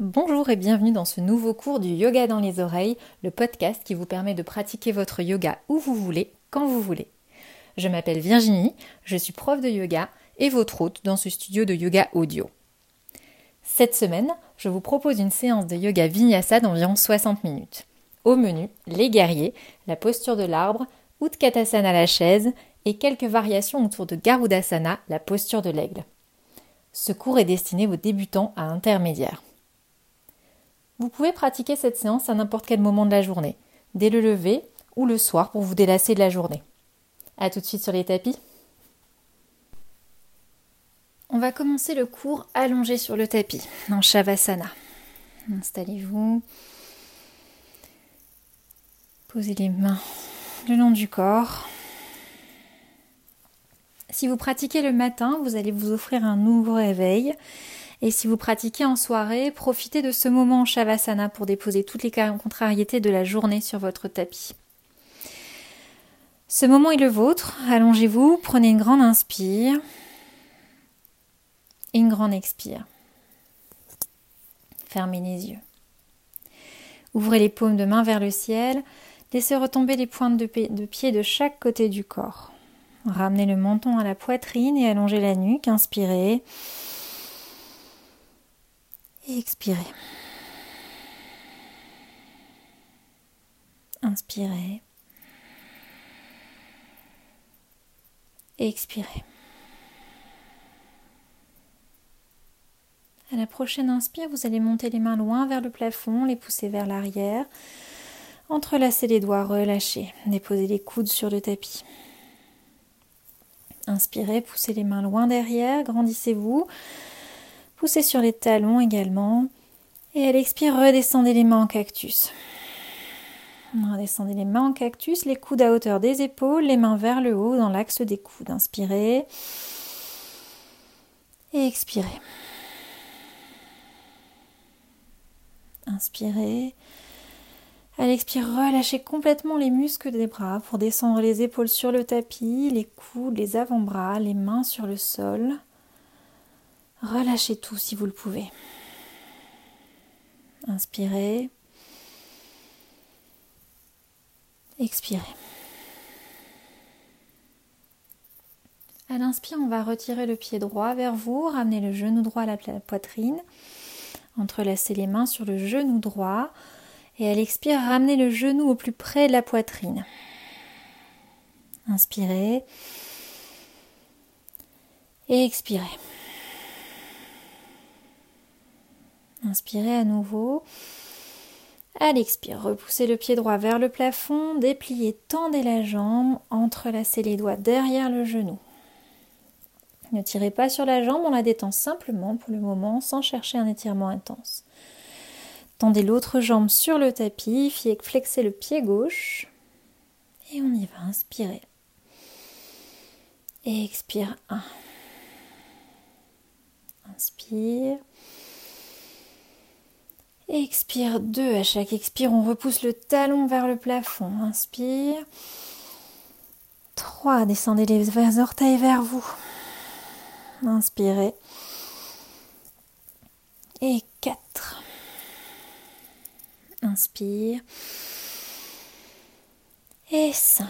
Bonjour et bienvenue dans ce nouveau cours du Yoga dans les oreilles, le podcast qui vous permet de pratiquer votre yoga où vous voulez, quand vous voulez. Je m'appelle Virginie, je suis prof de yoga et votre hôte dans ce studio de yoga audio. Cette semaine, je vous propose une séance de yoga vinyasa d'environ 60 minutes. Au menu, les guerriers, la posture de l'arbre, Utkatasana la chaise et quelques variations autour de Garudasana, la posture de l'aigle. Ce cours est destiné aux débutants à intermédiaires. Vous pouvez pratiquer cette séance à n'importe quel moment de la journée, dès le lever ou le soir pour vous délasser de la journée. A tout de suite sur les tapis. On va commencer le cours allongé sur le tapis, en Shavasana. Installez-vous. Posez les mains le long du corps. Si vous pratiquez le matin, vous allez vous offrir un nouveau réveil et si vous pratiquez en soirée, profitez de ce moment en Shavasana pour déposer toutes les contrariétés de la journée sur votre tapis. Ce moment est le vôtre. Allongez-vous, prenez une grande inspire et une grande expire. Fermez les yeux. Ouvrez les paumes de main vers le ciel. Laissez retomber les pointes de, de pied de chaque côté du corps. Ramenez le menton à la poitrine et allongez la nuque. Inspirez et expirez. Inspirez. Expirez. À la prochaine inspire, vous allez monter les mains loin vers le plafond, les pousser vers l'arrière. Entrelacez les doigts, relâchez. Déposez les coudes sur le tapis. Inspirez, poussez les mains loin derrière, grandissez-vous. Poussez sur les talons également. Et à l'expire, redescendez les mains en cactus. Redescendez les mains en cactus, les coudes à hauteur des épaules, les mains vers le haut dans l'axe des coudes. Inspirez. Et expirez. Inspirez. À l'expire, relâchez complètement les muscles des bras pour descendre les épaules sur le tapis, les coudes, les avant-bras, les mains sur le sol. Relâchez tout si vous le pouvez. Inspirez. Expirez. À l'inspire, on va retirer le pied droit vers vous, ramener le genou droit à la poitrine, entrelacer les mains sur le genou droit et à l'expire, ramener le genou au plus près de la poitrine. Inspirez et expirez. Inspirez à nouveau. À l'expire, repoussez le pied droit vers le plafond, dépliez, tendez la jambe, entrelacez les doigts derrière le genou. Ne tirez pas sur la jambe, on la détend simplement pour le moment sans chercher un étirement intense. Tendez l'autre jambe sur le tapis, flexez le pied gauche et on y va. Inspirez. Et expire 1. Inspire. Expire 2. À chaque expire, on repousse le talon vers le plafond. Inspire. 3. Descendez les orteils vers vous. Inspirez. Et 4. Inspire. Et 5.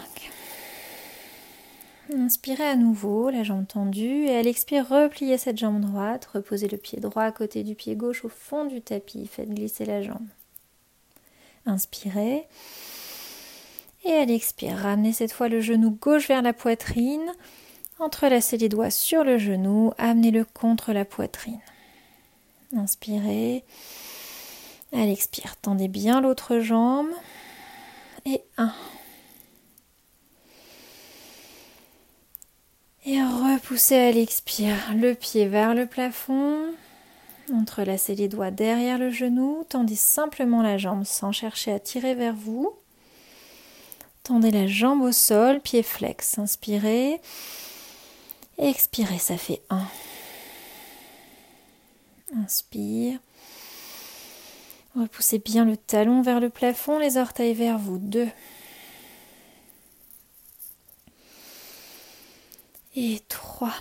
Inspirez à nouveau, la jambe tendue, et à l'expire, repliez cette jambe droite, reposez le pied droit à côté du pied gauche au fond du tapis, faites glisser la jambe. Inspirez. Et à l'expire, ramenez cette fois le genou gauche vers la poitrine, entrelacez les doigts sur le genou, amenez-le contre la poitrine. Inspirez. À l'expire, tendez bien l'autre jambe. Et 1. Et repoussez à l'expire le pied vers le plafond. Entrelacez les doigts derrière le genou. Tendez simplement la jambe sans chercher à tirer vers vous. Tendez la jambe au sol, pied flex. Inspirez. Expirez, ça fait 1. Inspire. Repoussez bien le talon vers le plafond, les orteils vers vous. 2. Et 3.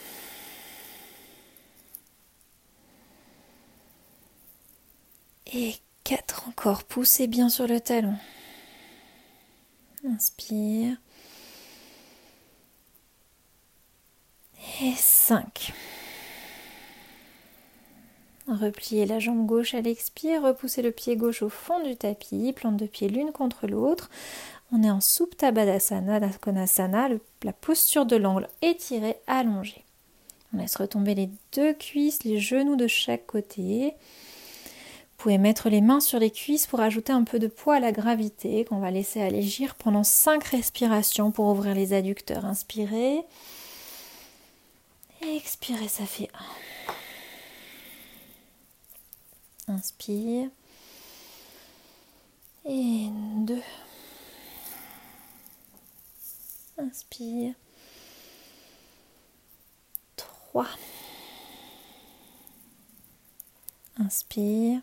Et 4 encore. Poussez bien sur le talon. Inspire. Et 5. Repliez la jambe gauche à l'expire, repoussez le pied gauche au fond du tapis, plante de pieds l'une contre l'autre. On est en Supta Baddhasana, Konasana, la posture de l'angle étirée, allongée. On laisse retomber les deux cuisses, les genoux de chaque côté. Vous pouvez mettre les mains sur les cuisses pour ajouter un peu de poids à la gravité qu'on va laisser allégir pendant 5 respirations pour ouvrir les adducteurs. Inspirez. Expirez, ça fait 1. Inspire. Et 2. Inspire. 3. Inspire.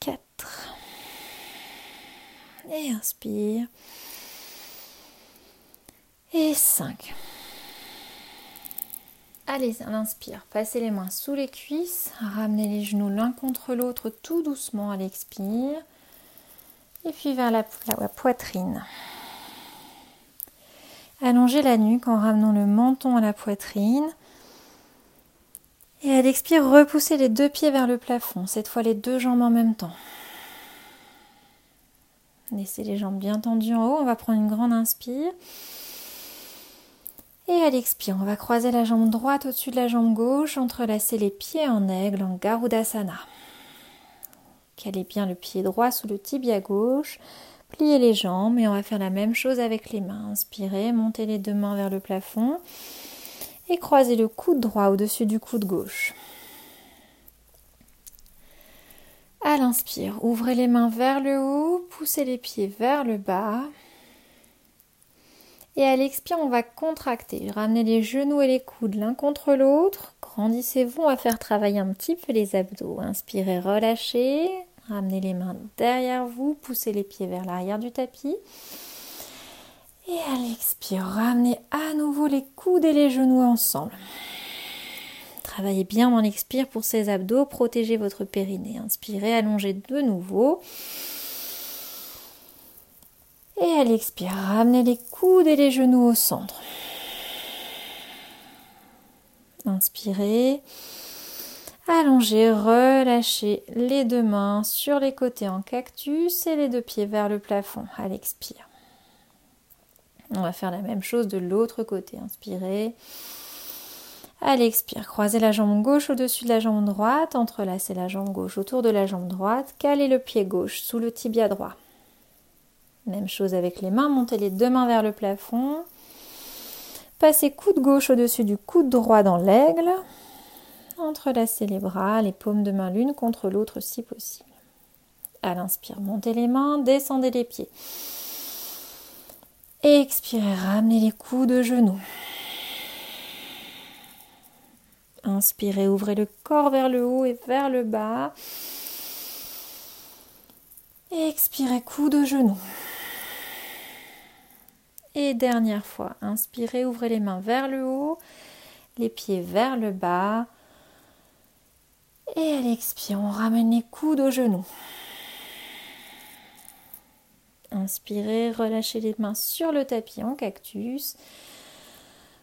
4. Et inspire. Et 5. Allez, on inspire. Passez les mains sous les cuisses. Ramenez les genoux l'un contre l'autre tout doucement à l'expire. Et puis vers la, poitrine. Allongez la nuque en ramenant le menton à la poitrine. Et à l'expire, repoussez les deux pieds vers le plafond, cette fois les deux jambes en même temps. Laissez les jambes bien tendues en haut, on va prendre une grande inspire. Et à l'expire, on va croiser la jambe droite au-dessus de la jambe gauche, entrelacer les pieds en aigle en Garudasana. Calez bien le pied droit sous le tibia gauche, pliez les jambes et on va faire la même chose avec les mains. Inspirez, montez les deux mains vers le plafond et croisez le coude droit au-dessus du coude gauche. À l'inspire, ouvrez les mains vers le haut, poussez les pieds vers le bas. Et à l'expire, on va contracter. Ramenez les genoux et les coudes l'un contre l'autre. Grandissez-vous, on va faire travailler un petit peu les abdos. Inspirez, relâchez. Ramenez les mains derrière vous, poussez les pieds vers l'arrière du tapis. Et à l'expire, ramenez à nouveau les coudes et les genoux ensemble. Travaillez bien dans l'expire pour ces abdos, protégez votre périnée. Inspirez, allongez de nouveau. Et à l'expire, ramenez les coudes et les genoux au centre. Inspirez. Allongez, relâchez les deux mains sur les côtés en cactus et les deux pieds vers le plafond à l'expire. On va faire la même chose de l'autre côté. Inspirez. À l'expire, croisez la jambe gauche au-dessus de la jambe droite, entrelacez la jambe gauche autour de la jambe droite, calez le pied gauche sous le tibia droit. Même chose avec les mains, montez les deux mains vers le plafond. Passez coude gauche au-dessus du coude droit dans l'aigle. Entrelacez les bras, les paumes de main l'une contre l'autre si possible. À l'inspire, montez les mains, descendez les pieds. Expirez, ramenez les coudes de genoux. Inspirez, ouvrez le corps vers le haut et vers le bas. Expirez, coude de genoux. Et dernière fois, inspirez, ouvrez les mains vers le haut, les pieds vers le bas. Et à l'expire, on ramène les coudes aux genoux. Inspirez, relâchez les mains sur le tapis en cactus.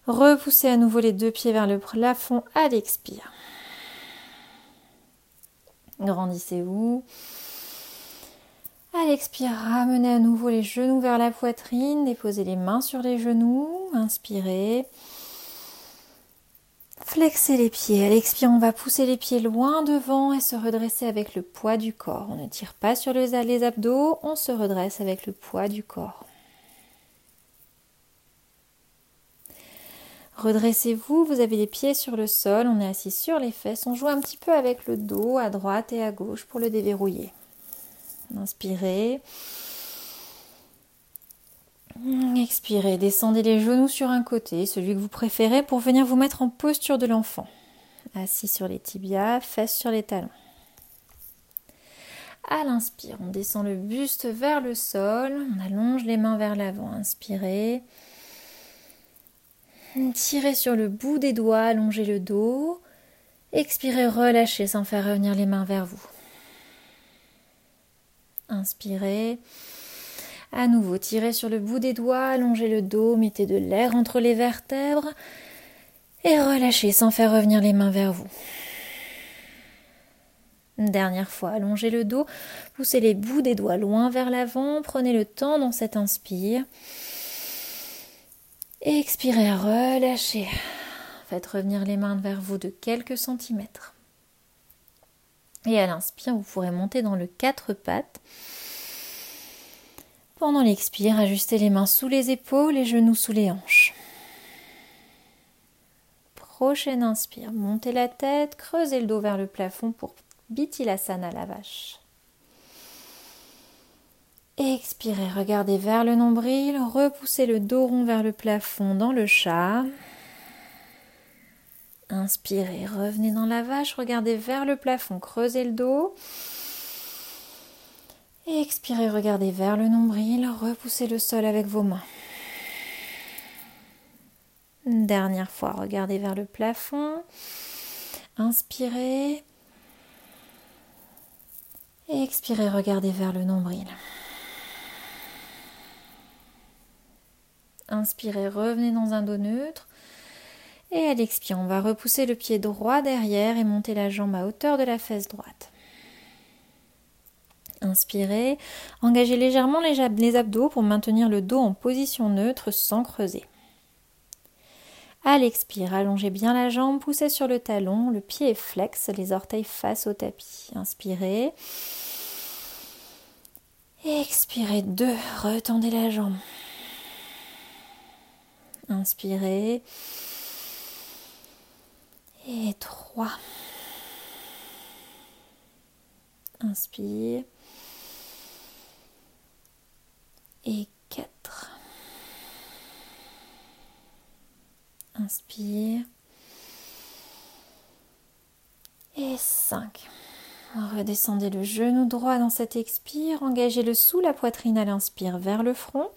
Repoussez à nouveau les deux pieds vers le plafond à l'expire. Grandissez-vous. À l'expire, ramenez à nouveau les genoux vers la poitrine, déposez les mains sur les genoux, inspirez. Flexez les pieds. À l'expire, on va pousser les pieds loin devant et se redresser avec le poids du corps. On ne tire pas sur les abdos, on se redresse avec le poids du corps. Redressez-vous, vous avez les pieds sur le sol, on est assis sur les fesses, on joue un petit peu avec le dos à droite et à gauche pour le déverrouiller. Inspirez. Expirez, descendez les genoux sur un côté, celui que vous préférez, pour venir vous mettre en posture de l'enfant. Assis sur les tibias, fesses sur les talons. À l'inspire, on descend le buste vers le sol, on allonge les mains vers l'avant. Inspirez. Tirez sur le bout des doigts, allongez le dos. Expirez, relâchez sans faire revenir les mains vers vous. Inspirez. À nouveau, tirez sur le bout des doigts, allongez le dos, mettez de l'air entre les vertèbres et relâchez sans faire revenir les mains vers vous. Une dernière fois, allongez le dos, poussez les bouts des doigts loin vers l'avant, prenez le temps dans cet inspire. Expirez, relâchez. Faites revenir les mains vers vous de quelques centimètres. Et à l'inspire, vous pourrez monter dans le quatre pattes. Pendant l'expire, ajustez les mains sous les épaules, les genoux sous les hanches. Prochaine inspire, montez la tête, creusez le dos vers le plafond pour Bittilasana la vache. Expirez, regardez vers le nombril, repoussez le dos rond vers le plafond dans le chat. Inspirez, revenez dans la vache, regardez vers le plafond, creusez le dos. Expirez, regardez vers le nombril, repoussez le sol avec vos mains. Une dernière fois, regardez vers le plafond. Inspirez. Expirez, regardez vers le nombril. Inspirez, revenez dans un dos neutre. Et à l'expire, on va repousser le pied droit derrière et monter la jambe à hauteur de la fesse droite. Inspirez, engagez légèrement les abdos pour maintenir le dos en position neutre sans creuser. À l'expire, allongez bien la jambe, poussez sur le talon, le pied est flex, les orteils face au tapis. Inspirez. Expirez deux, retendez la jambe. Inspirez. Et trois. Inspire. Et quatre. Inspire. Et 5. Redescendez le genou droit dans cet expire. Engagez-le sous la poitrine à l'inspire vers le front.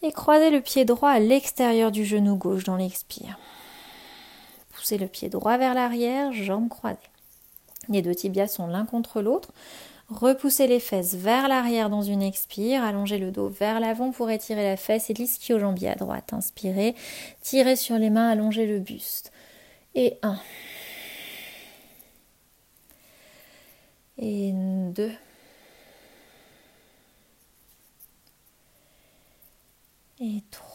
Et croisez le pied droit à l'extérieur du genou gauche dans l'expire. Poussez le pied droit vers l'arrière, jambes croisées. Les deux tibias sont l'un contre l'autre. Repoussez les fesses vers l'arrière dans une expire. Allongez le dos vers l'avant pour étirer la fesse et l'ischio-jambier à droite. Inspirez. Tirez sur les mains, allongez le buste. Et un. Et deux. Et trois.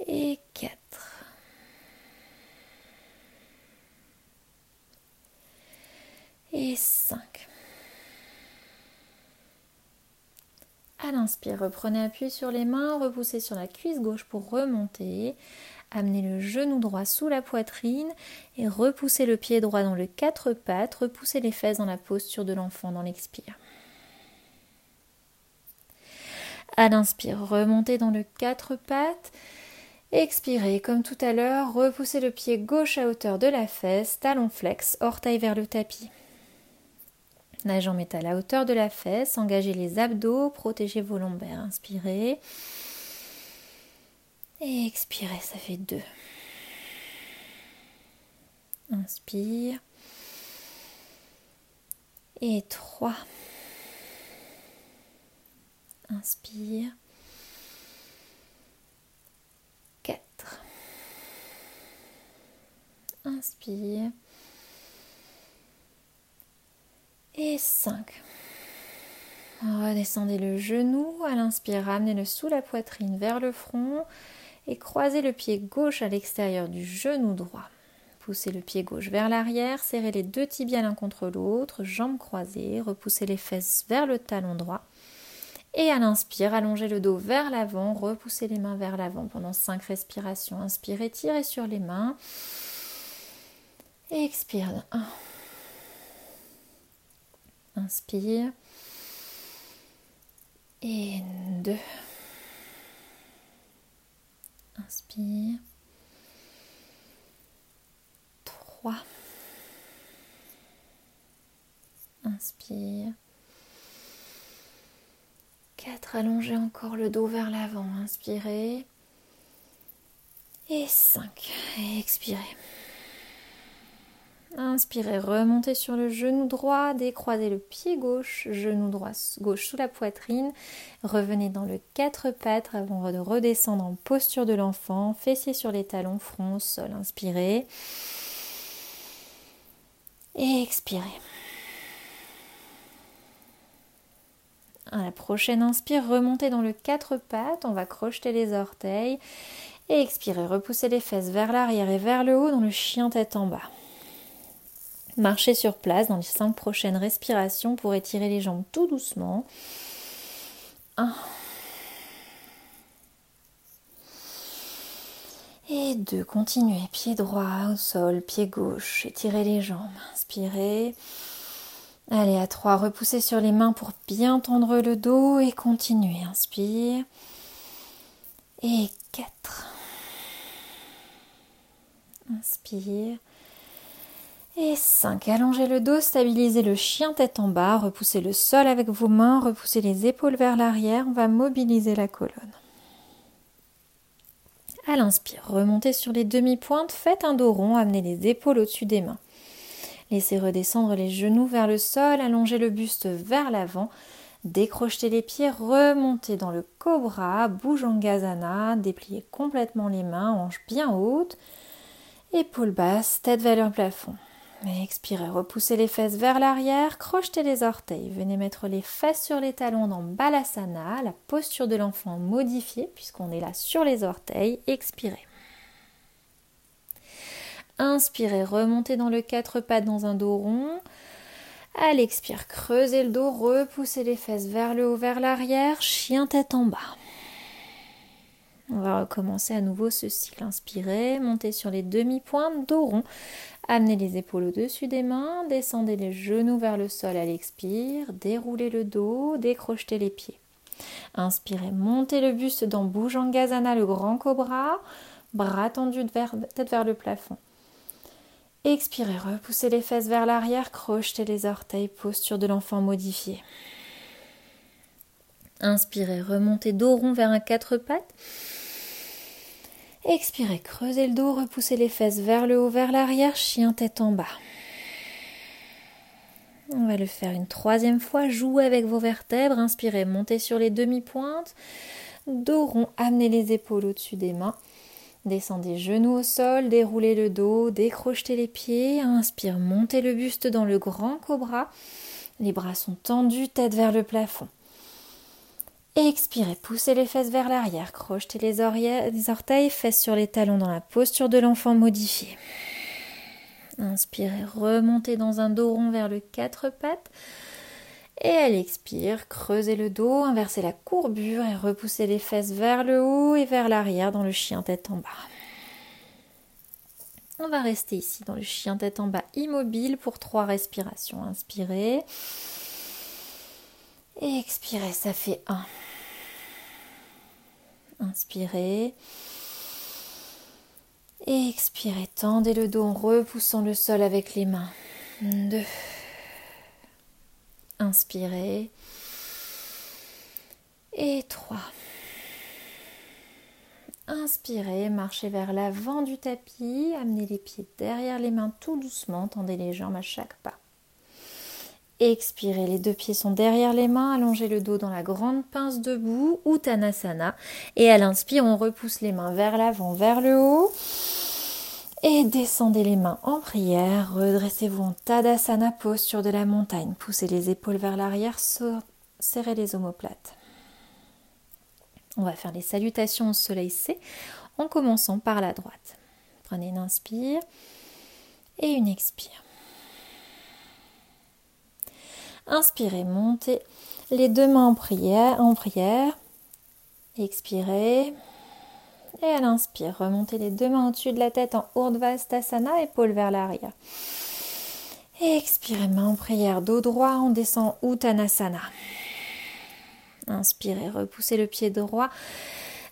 Et quatre. et 5. À l'inspire, reprenez appui sur les mains, repoussez sur la cuisse gauche pour remonter. Amenez le genou droit sous la poitrine et repoussez le pied droit dans le quatre pattes. Repoussez les fesses dans la posture de l'enfant dans l'expire. À l'inspire, remontez dans le quatre pattes. Expirez comme tout à l'heure, repoussez le pied gauche à hauteur de la fesse, talon flex, orteil vers le tapis. La jambe est à la hauteur de la fesse. Engagez les abdos, protégez vos lombaires. Inspirez. Et expirez, ça fait deux. Inspire. Et trois. Inspire. Quatre. Inspire et 5. Redescendez le genou, à l'inspire, ramenez-le sous la poitrine vers le front et croisez le pied gauche à l'extérieur du genou droit. Poussez le pied gauche vers l'arrière, serrez les deux tibias l'un contre l'autre, jambes croisées, repoussez les fesses vers le talon droit. Et à l'inspire, allongez le dos vers l'avant, repoussez les mains vers l'avant pendant 5 respirations. Inspirez, tirez sur les mains. Et expire. 1, Inspire. Et deux. Inspire. Trois. Inspire. Quatre. Allongez encore le dos vers l'avant. Inspirez. Et 5. Expirez. Inspirez, remontez sur le genou droit, décroisez le pied gauche, genou droit gauche sous la poitrine. Revenez dans le quatre pattes avant de redescendre en posture de l'enfant, fessiers sur les talons, front, sol. Inspirez. Et expirez. À la prochaine inspire, remontez dans le quatre pattes, on va crocheter les orteils. Et expirez, repoussez les fesses vers l'arrière et vers le haut dans le chien tête en bas. Marchez sur place dans les 5 prochaines respirations pour étirer les jambes tout doucement. 1. Et 2. Continuez. Pied droit au sol, pied gauche. Étirez les jambes. Inspirez. Allez, à 3. Repoussez sur les mains pour bien tendre le dos et continuez. Inspire. Et 4. Inspire. Et 5. Allongez le dos, stabilisez le chien tête en bas, repoussez le sol avec vos mains, repoussez les épaules vers l'arrière, on va mobiliser la colonne. À l'inspire, remontez sur les demi-pointes, faites un dos rond, amenez les épaules au-dessus des mains. Laissez redescendre les genoux vers le sol, allongez le buste vers l'avant, décrochez les pieds, remontez dans le cobra, bouge en gazana, dépliez complètement les mains, hanches bien hautes, épaules basses, tête vers le plafond. Expirez, repoussez les fesses vers l'arrière, crochetez les orteils. Venez mettre les fesses sur les talons dans Balasana, la posture de l'enfant modifiée puisqu'on est là sur les orteils. Expirez. Inspirez, remontez dans le quatre pattes dans un dos rond. À l'expire, creusez le dos, repoussez les fesses vers le haut, vers l'arrière, chien tête en bas. On va recommencer à nouveau ce cycle. Inspirez, montez sur les demi-pointes, dos rond. Amenez les épaules au-dessus des mains, descendez les genoux vers le sol à l'expire, déroulez le dos, décrochetez les pieds. Inspirez, montez le buste dans Bhujangasana, le grand cobra, bras tendus tête vers le plafond. Expirez, repoussez les fesses vers l'arrière, crochetez les orteils, posture de l'enfant modifié. Inspirez, remontez dos rond vers un quatre pattes. Expirez, creusez le dos, repoussez les fesses vers le haut, vers l'arrière, chien tête en bas. On va le faire une troisième fois. Jouez avec vos vertèbres. Inspirez, montez sur les demi-pointes. Dos rond, amenez les épaules au-dessus des mains. Descendez genoux au sol, déroulez le dos, décrochez les pieds. Inspire, montez le buste dans le grand cobra. Les bras sont tendus, tête vers le plafond. Expirez, poussez les fesses vers l'arrière, crochetez les, orteils, fesses sur les talons dans la posture de l'enfant modifié. Inspirez, remontez dans un dos rond vers le quatre pattes. Et à l'expire, creusez le dos, inversez la courbure et repoussez les fesses vers le haut et vers l'arrière dans le chien tête en bas. On va rester ici dans le chien tête en bas immobile pour trois respirations. Inspirez. Et expirez, ça fait 1. Inspirez. Et expirez, tendez le dos en repoussant le sol avec les mains. 2. Inspirez. Et 3. Inspirez, marchez vers l'avant du tapis, amenez les pieds derrière les mains tout doucement, tendez les jambes à chaque pas. Expirez, les deux pieds sont derrière les mains, allongez le dos dans la grande pince debout, Uttanasana. Et à l'inspire, on repousse les mains vers l'avant, vers le haut. Et descendez les mains en prière, redressez-vous en Tadasana, posture de la montagne. Poussez les épaules vers l'arrière, serrez les omoplates. On va faire les salutations au soleil C en commençant par la droite. Prenez une inspire et une expire. Inspirez, montez les deux mains en prière. En prière. Expirez. Et à l'inspire, remontez les deux mains au-dessus de la tête en Urdhvastasana, épaules vers l'arrière. Expirez, main en prière, dos droit, on descend Uttanasana. Inspirez, repoussez le pied droit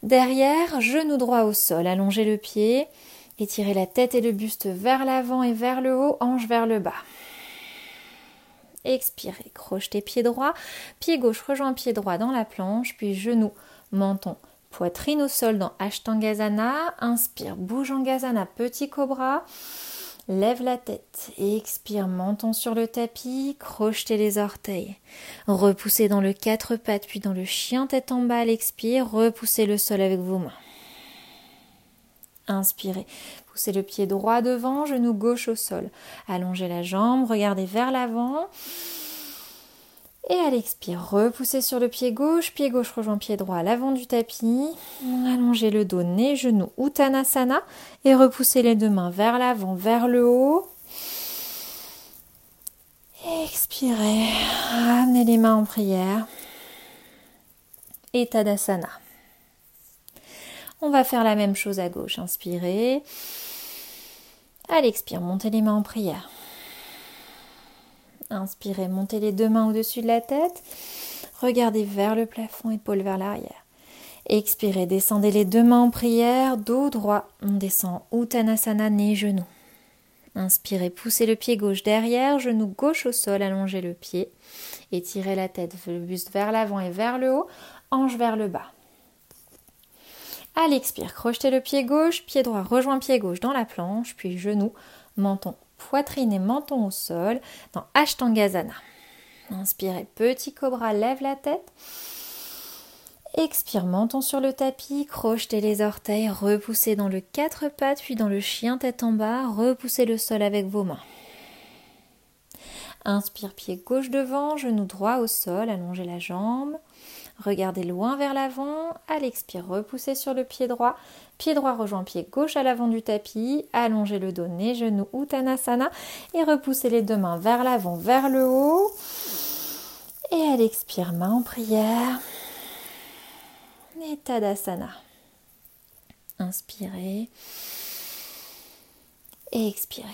derrière, genou droit au sol, allongez le pied, étirez la tête et le buste vers l'avant et vers le haut, hanche vers le bas. Expirez, crochetez pied droit, pied gauche rejoint pied droit dans la planche, puis genou, menton, Poitrine au sol dans Ashtangazana. Inspire, bouge en Gazana, petit cobra. Lève la tête, expire, menton sur le tapis, crochetez les orteils. Repoussez dans le quatre pattes, puis dans le chien tête en bas l'expire, repoussez le sol avec vos mains. Inspirez, poussez le pied droit devant, genou gauche au sol. Allongez la jambe, regardez vers l'avant. Et à l'expire, repoussez sur le pied gauche, pied gauche rejoint pied droit l'avant du tapis. Allongez le dos, nez, genou, Uttanasana et repoussez les deux mains vers l'avant, vers le haut. Expirez, ramenez les mains en prière. Et Tadasana. On va faire la même chose à gauche. Inspirez. À l'expire, montez les mains en prière. Inspirez, montez les deux mains au-dessus de la tête. Regardez vers le plafond, épaules vers l'arrière. Expirez, descendez les deux mains en prière, dos droit. On descend Uttanasana, nez, genou. Inspirez, poussez le pied gauche derrière, genou gauche au sol, allongez le pied. Étirez la tête, le buste vers l'avant et vers le haut, hanche vers le bas. À l'expire, crochetez le pied gauche, pied droit rejoint pied gauche dans la planche, puis genou, menton poitrine et menton au sol dans Ashtangazana. Inspirez, petit cobra, lève la tête. Expire, menton sur le tapis, crochetez les orteils, repoussez dans le quatre pattes, puis dans le chien tête en bas, repoussez le sol avec vos mains. Inspire, pied gauche devant, genou droit au sol, allongez la jambe. Regardez loin vers l'avant. À l'expire, repoussez sur le pied droit. Pied droit rejoint pied gauche à l'avant du tapis. Allongez le dos, nez, genou, Uttanasana. Et repoussez les deux mains vers l'avant, vers le haut. Et à l'expire, main en prière. Et Tadasana. Inspirez. Et expirez.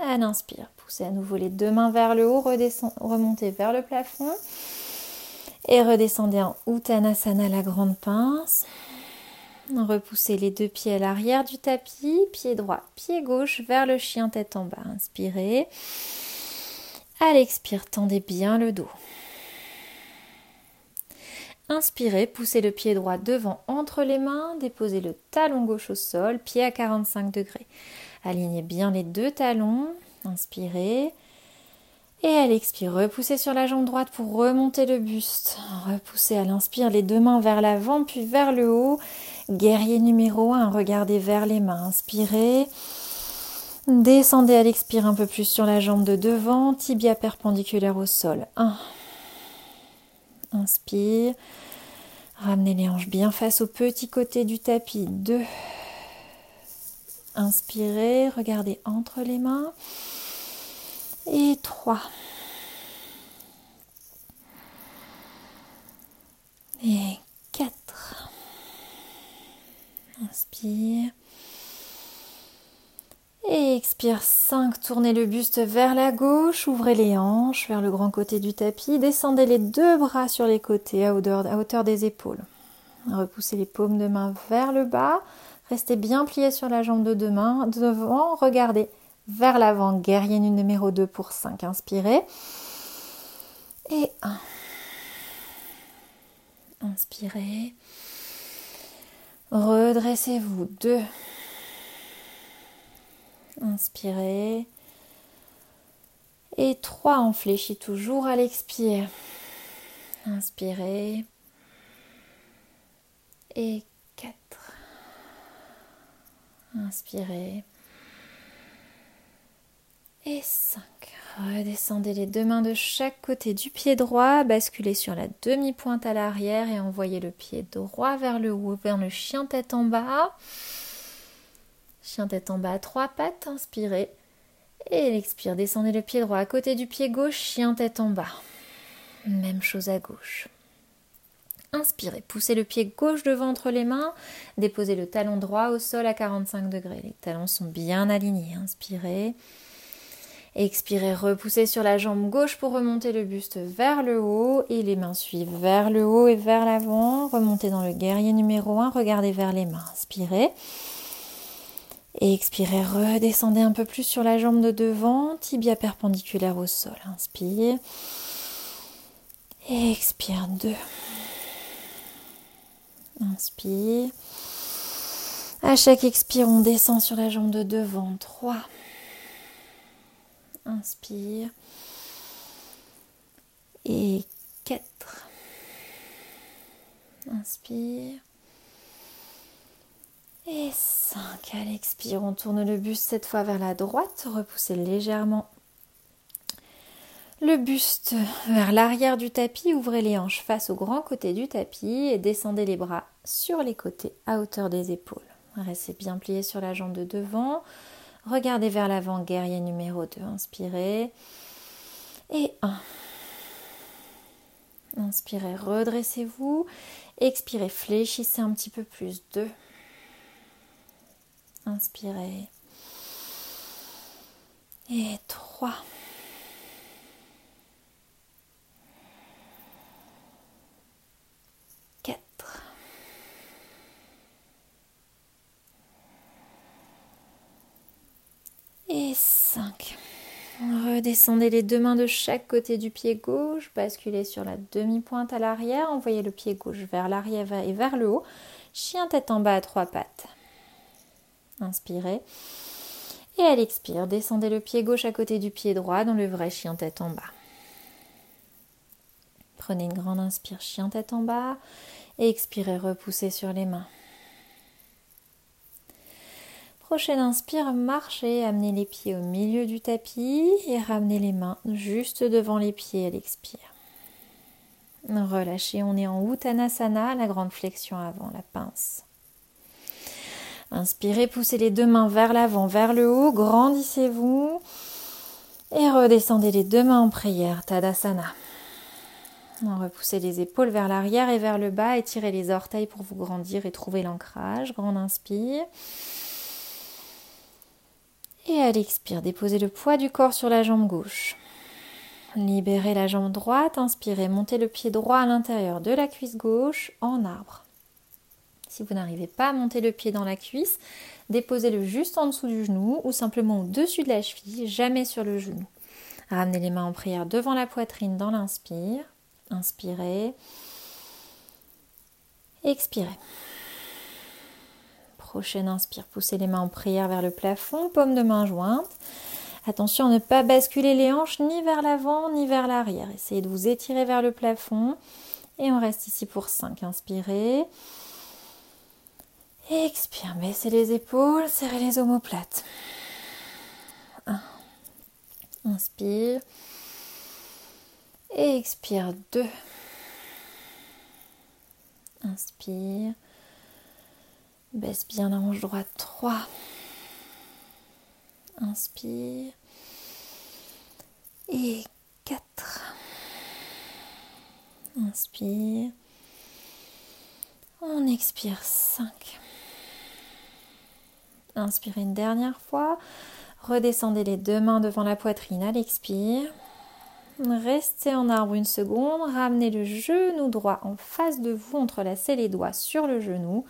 À l'inspire, poussez à nouveau les deux mains vers le haut, remontez vers le plafond et redescendez en Uttanasana, la grande pince. Repoussez les deux pieds à l'arrière du tapis, pied droit, pied gauche vers le chien tête en bas. Inspirez. À l'expire, tendez bien le dos. Inspirez, poussez le pied droit devant entre les mains, déposez le talon gauche au sol, pied à 45 degrés. Alignez bien les deux talons. Inspirez. Et à l'expire, repoussez sur la jambe droite pour remonter le buste. Repoussez à l'inspire les deux mains vers l'avant puis vers le haut. Guerrier numéro 1, regardez vers les mains. Inspirez. Descendez à l'expire un peu plus sur la jambe de devant, tibia perpendiculaire au sol. 1. Inspire. Ramenez les hanches bien face au petit côté du tapis. 2. Inspirez, regardez entre les mains. Et 3. Et 4. Inspire. Et expire 5. Tournez le buste vers la gauche. Ouvrez les hanches vers le grand côté du tapis. Descendez les deux bras sur les côtés à hauteur, des épaules. Repoussez les paumes de main vers le bas. Restez bien plié sur la jambe de deux mains devant. Regardez vers l'avant. Guerrier numéro 2 pour 5. Inspirez. Et 1. Inspirez. Redressez-vous. 2. Inspirez. Et 3. On fléchit toujours à l'expire. Inspirez. Et 4. Inspirez. Et 5. Redescendez les deux mains de chaque côté du pied droit, basculez sur la demi-pointe à l'arrière et envoyez le pied droit vers le haut, vers le chien tête en bas. Chien tête en bas à trois pattes, inspirez. Et l'expire, descendez le pied droit à côté du pied gauche, chien tête en bas. Même chose à gauche. Inspirez, poussez le pied gauche devant entre les mains, déposez le talon droit au sol à 45 degrés. Les talons sont bien alignés. Inspirez. Expirez, repoussez sur la jambe gauche pour remonter le buste vers le haut et les mains suivent vers le haut et vers l'avant. Remontez dans le guerrier numéro 1, regardez vers les mains. Inspirez. Expirez, redescendez un peu plus sur la jambe de devant, tibia perpendiculaire au sol. Inspire. Expire 2. Inspire. À chaque expire, on descend sur la jambe de devant. 3. Inspire. Et 4. Inspire. Et 5. À l'expire, on tourne le buste cette fois vers la droite. Repoussez légèrement le buste vers l'arrière du tapis. Ouvrez les hanches face au grand côté du tapis et descendez les bras sur les côtés à hauteur des épaules. Restez bien plié sur la jambe de devant. Regardez vers l'avant, guerrier numéro 2. Inspirez. Et 1. Inspirez, redressez-vous. Expirez, fléchissez un petit peu plus. 2. Inspirez. Et 3. Et 5. Redescendez les deux mains de chaque côté du pied gauche, basculez sur la demi-pointe à l'arrière, envoyez le pied gauche vers l'arrière et vers le haut. Chien tête en bas à trois pattes. Inspirez. Et à l'expire, descendez le pied gauche à côté du pied droit dans le vrai chien tête en bas. Prenez une grande inspire, chien tête en bas. Et expirez, repoussez sur les mains. Prochaine inspire, marchez, amenez les pieds au milieu du tapis et ramenez les mains juste devant les pieds à l'expire. Relâchez, on est en Uttanasana, la grande flexion avant, la pince. Inspirez, poussez les deux mains vers l'avant, vers le haut, grandissez-vous et redescendez les deux mains en prière, Tadasana. Repoussez les épaules vers l'arrière et vers le bas, étirez les orteils pour vous grandir et trouver l'ancrage. Grande inspire. Et à l'expire, déposez le poids du corps sur la jambe gauche. Libérez la jambe droite, inspirez, montez le pied droit à l'intérieur de la cuisse gauche en arbre. Si vous n'arrivez pas à monter le pied dans la cuisse, déposez-le juste en dessous du genou ou simplement au-dessus de la cheville, jamais sur le genou. Ramenez les mains en prière devant la poitrine dans l'inspire. Inspirez. Expirez. Prochaine inspire, poussez les mains en prière vers le plafond, paume de main jointe. Attention à ne pas basculer les hanches ni vers l'avant ni vers l'arrière. Essayez de vous étirer vers le plafond. Et on reste ici pour 5. Inspirez. Expire, baissez les épaules, serrez les omoplates. 1. Inspire. Et expire 2. Inspire. Baisse bien la hanche droite. 3. Inspire. Et 4. Inspire. On expire 5. Inspirez une dernière fois. Redescendez les deux mains devant la poitrine à l'expire. Restez en arbre une seconde. Ramenez le genou droit en face de vous. Entrelacez les doigts sur le genou.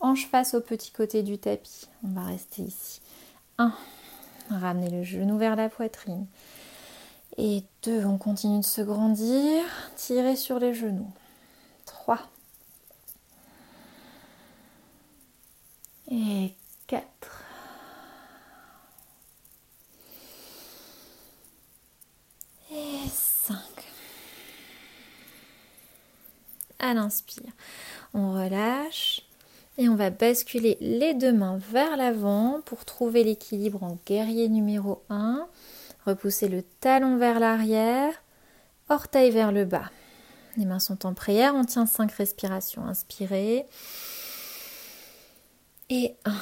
Hanche face au petit côté du tapis. On va rester ici. 1. Ramenez le genou vers la poitrine. Et 2. On continue de se grandir. Tirez sur les genoux. 3. Et 4. Et 5. À l'inspire, on relâche. Et on va basculer les deux mains vers l'avant pour trouver l'équilibre en guerrier numéro 1. Repousser le talon vers l'arrière, orteil vers le bas. Les mains sont en prière, on tient 5 respirations. Inspirez. Et 1.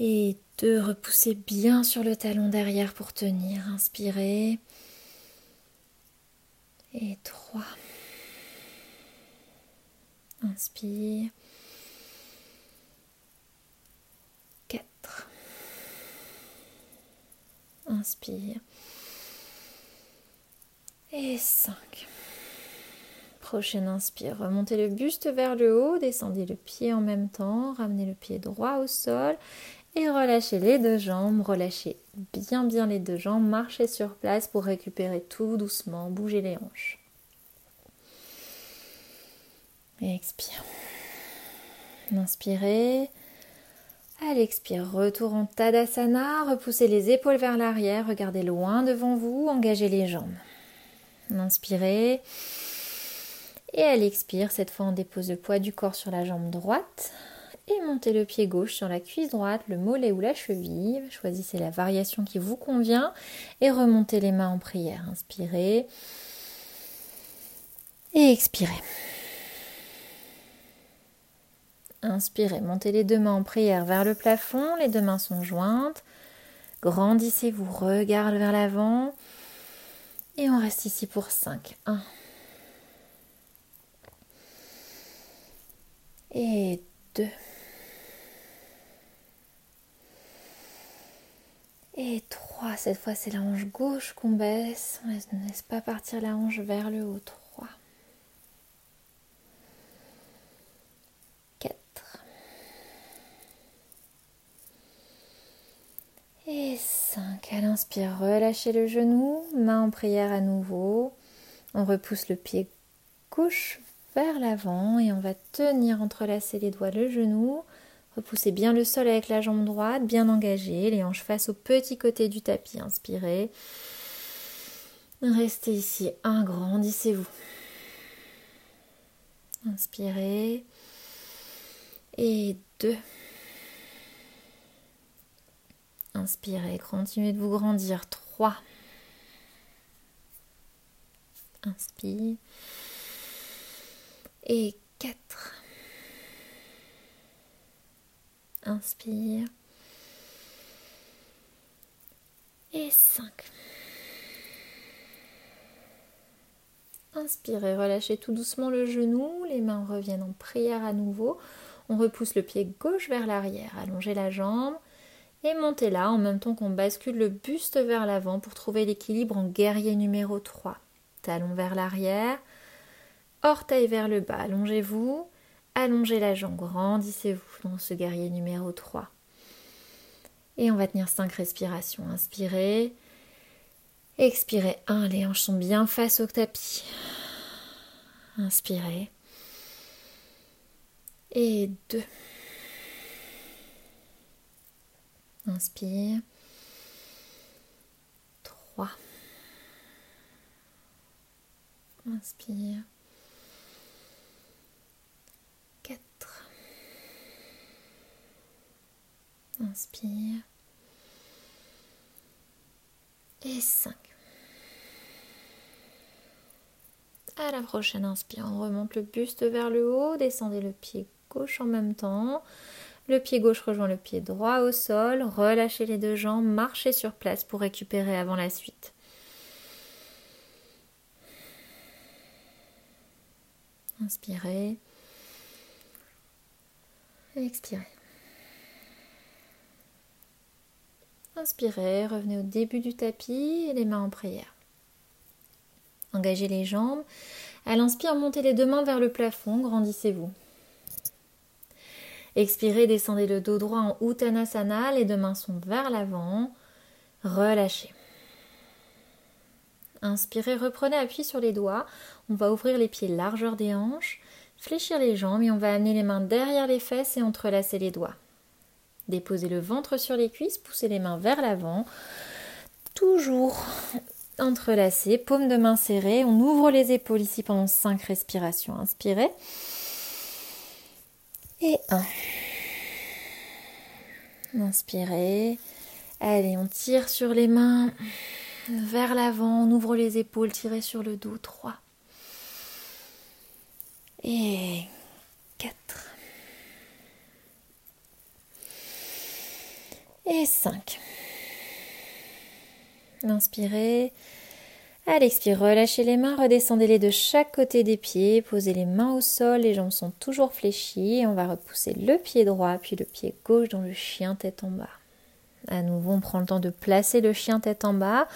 Et 2. Repoussez bien sur le talon derrière pour tenir. Inspirez. Et 3. Inspire. 4. Inspire. Et 5. Prochaine inspire. Remontez le buste vers le haut, descendez le pied en même temps, ramenez le pied droit au sol et relâchez les deux jambes, relâchez bien bien les deux jambes, marchez sur place pour récupérer tout doucement, bougez les hanches. Expire. Inspirez. À l'expire, retour en Tadasana, repoussez les épaules vers l'arrière, regardez loin devant vous, engagez les jambes. Inspirez. Et à l'expire, cette fois on dépose le poids du corps sur la jambe droite et montez le pied gauche sur la cuisse droite, le mollet ou la cheville. Choisissez la variation qui vous convient et remontez les mains en prière. Inspirez et expirez. Inspirez, montez les deux mains en prière vers le plafond, les deux mains sont jointes. Grandissez-vous, regardez vers l'avant. Et on reste ici pour 5. 1. Et 2. Et 3. Cette fois, c'est la hanche gauche qu'on baisse. On ne laisse pas partir la hanche vers le haut. 3. 4. Et 5. À l'inspire, relâchez le genou. Main en prière à nouveau. On repousse le pied gauche vers l'avant et on va tenir entrelacer les doigts le genou. Repoussez bien le sol avec la jambe droite, bien engagée, les hanches face au petit côté du tapis. Inspirez. Restez ici. Agrandissez-vous. Inspirez. Et deux. Inspirez. Continuez de vous grandir. Trois. Inspire. Et quatre. Inspire. Et 5. Inspirez, relâchez tout doucement le genou, les mains reviennent en prière à nouveau. On repousse le pied gauche vers l'arrière, allongez la jambe et montez là en même temps qu'on bascule le buste vers l'avant pour trouver l'équilibre en guerrier numéro 3. Talon vers l'arrière, orteil vers le bas, allongez-vous. Allongez la jambe, grandissez-vous dans ce guerrier numéro 3. Et on va tenir 5 respirations. Inspirez. Expirez. 1. Les hanches sont bien face au tapis. Inspirez. Et 2. Inspire. 3. Inspire. Inspire. Et 5. À la prochaine inspire, on remonte le buste vers le haut, descendez le pied gauche en même temps. Le pied gauche rejoint le pied droit au sol, relâchez les deux jambes, marchez sur place pour récupérer avant la suite. Inspirez. Expirez. Inspirez, revenez au début du tapis les mains en prière. Engagez les jambes. À l'inspire, montez les deux mains vers le plafond, grandissez-vous. Expirez, descendez le dos droit en Uttanasana, les deux mains sont vers l'avant. Relâchez. Inspirez, reprenez appui sur les doigts. On va ouvrir les pieds largeur des hanches, fléchir les jambes et on va amener les mains derrière les fesses et entrelacer les doigts. Déposez le ventre sur les cuisses, poussez les mains vers l'avant. Toujours entrelacés, paume de main serrée. On ouvre les épaules ici pendant 5 respirations. Inspirez. Et 1. Inspirez. Allez, on tire sur les mains vers l'avant. On ouvre les épaules, tirez sur le dos. 3. Et 4. et 5. Inspirez. À l'expire, relâchez les mains, redescendez-les de chaque côté des pieds, posez les mains au sol, les jambes sont toujours fléchies. on va repousser le pied droit puis le pied gauche dans le chien tête en bas. À nouveau, on prend le temps de placer le chien tête en bas,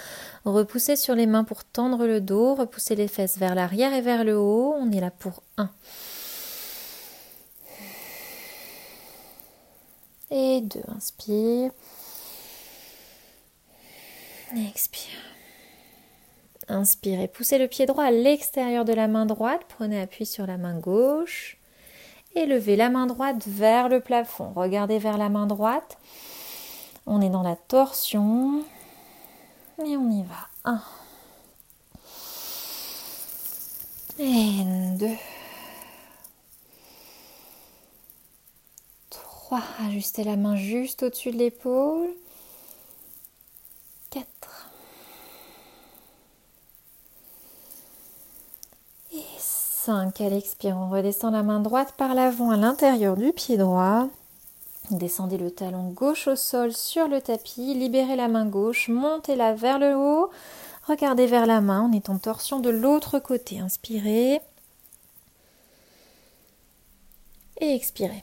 repoussez sur les mains pour tendre le dos, repoussez les fesses vers l'arrière et vers le haut. On est là pour 1. Et 2. Inspire. Expire. Inspirez, poussez le pied droit à l'extérieur de la main droite, prenez appui sur la main gauche. Et levez la main droite vers le plafond. Regardez vers la main droite. On est dans la torsion. Et on y va. 1. Et 2. 3. Ajustez la main juste au-dessus de l'épaule. 4. Et 5. À l'expire, on redescend la main droite par l'avant à l'intérieur du pied droit. Descendez le talon gauche au sol sur le tapis, libérez la main gauche, montez-la vers le haut, regardez vers la main, on est en torsion de l'autre côté. Inspirez et expirez.